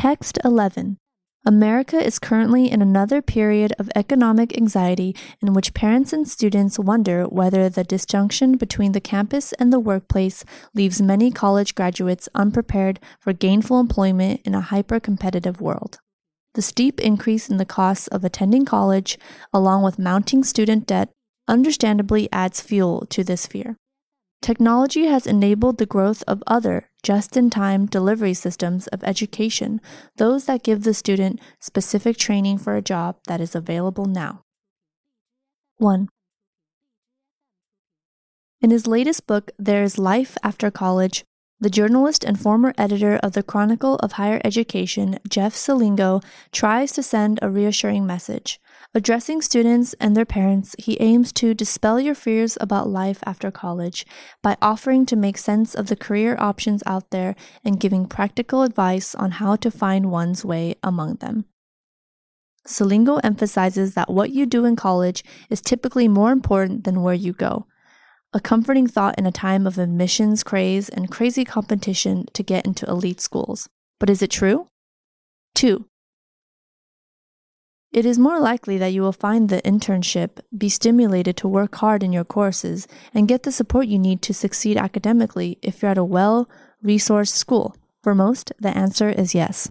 Text 11. America is currently in another period of economic anxiety in which parents and students wonder whether the disjunction between the campus and the workplace leaves many college graduates unprepared for gainful employment in a hyper competitive world. The steep increase in the costs of attending college, along with mounting student debt, understandably adds fuel to this fear. Technology has enabled the growth of other just in time delivery systems of education, those that give the student specific training for a job that is available now. 1. In his latest book, There is Life After College, the journalist and former editor of the Chronicle of Higher Education, Jeff Selingo, tries to send a reassuring message. Addressing students and their parents, he aims to dispel your fears about life after college by offering to make sense of the career options out there and giving practical advice on how to find one's way among them. Selingo emphasizes that what you do in college is typically more important than where you go. A comforting thought in a time of admissions craze and crazy competition to get into elite schools. But is it true? 2 it is more likely that you will find the internship, be stimulated to work hard in your courses, and get the support you need to succeed academically if you're at a well resourced school. For most, the answer is yes.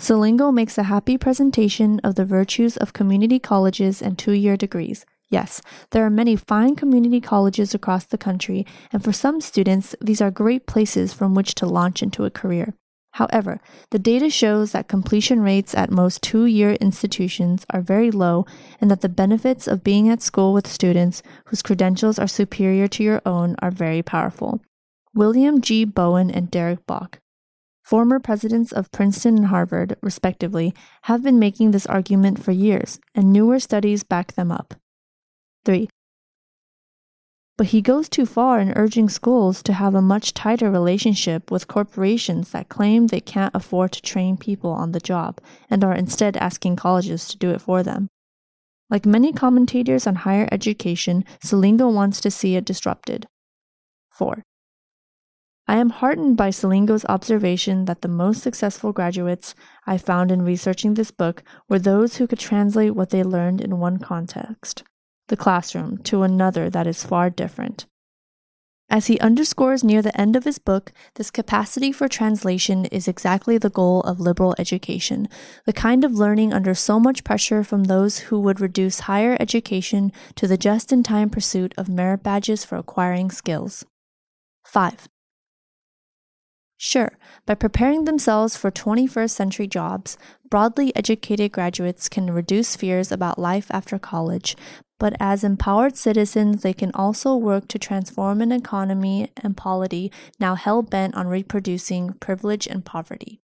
Selingo makes a happy presentation of the virtues of community colleges and two year degrees. Yes, there are many fine community colleges across the country, and for some students, these are great places from which to launch into a career. However, the data shows that completion rates at most two year institutions are very low and that the benefits of being at school with students whose credentials are superior to your own are very powerful. William G. Bowen and Derek Bok, former presidents of Princeton and Harvard, respectively, have been making this argument for years, and newer studies back them up. 3. But he goes too far in urging schools to have a much tighter relationship with corporations that claim they can't afford to train people on the job and are instead asking colleges to do it for them. Like many commentators on higher education, Selingo wants to see it disrupted. 4. I am heartened by Selingo's observation that the most successful graduates I found in researching this book were those who could translate what they learned in one context the classroom, to another that is far different. As he underscores near the end of his book, this capacity for translation is exactly the goal of liberal education, the kind of learning under so much pressure from those who would reduce higher education to the just in time pursuit of merit badges for acquiring skills. 5. Sure, by preparing themselves for 21st century jobs, broadly educated graduates can reduce fears about life after college but as empowered citizens, they can also work to transform an economy and polity now hell bent on reproducing privilege and poverty.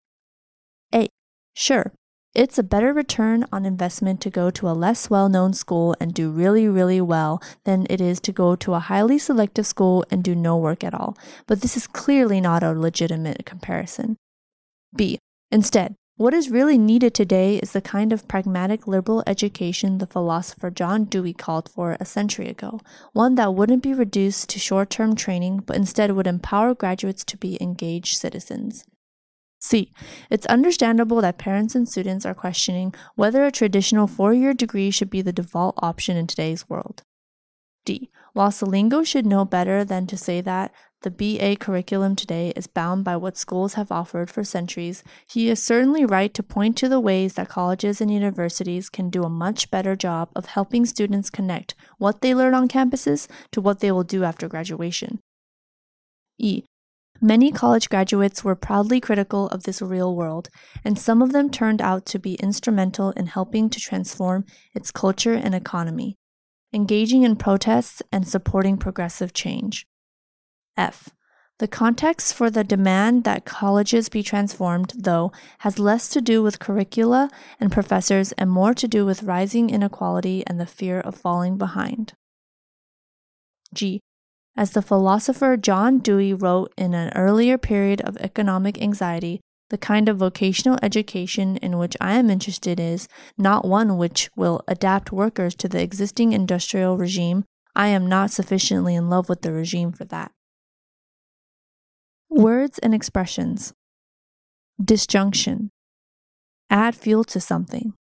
A. Sure, it's a better return on investment to go to a less well known school and do really, really well than it is to go to a highly selective school and do no work at all. But this is clearly not a legitimate comparison. B. Instead, what is really needed today is the kind of pragmatic liberal education the philosopher John Dewey called for a century ago, one that wouldn't be reduced to short term training, but instead would empower graduates to be engaged citizens. C. It's understandable that parents and students are questioning whether a traditional four year degree should be the default option in today's world. D. While Selingo should know better than to say that, the BA curriculum today is bound by what schools have offered for centuries, he is certainly right to point to the ways that colleges and universities can do a much better job of helping students connect what they learn on campuses to what they will do after graduation. E. Many college graduates were proudly critical of this real world, and some of them turned out to be instrumental in helping to transform its culture and economy, engaging in protests and supporting progressive change. F. The context for the demand that colleges be transformed, though, has less to do with curricula and professors and more to do with rising inequality and the fear of falling behind. G. As the philosopher John Dewey wrote in an earlier period of economic anxiety, the kind of vocational education in which I am interested is not one which will adapt workers to the existing industrial regime. I am not sufficiently in love with the regime for that. Words and expressions. disjunction, add fuel to something,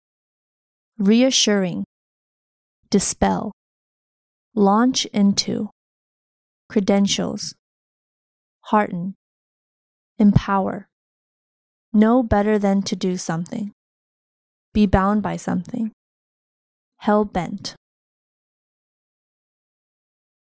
reassuring, dispel, launch into, credentials, hearten, empower, know better than to do something, be bound by something, hell bent.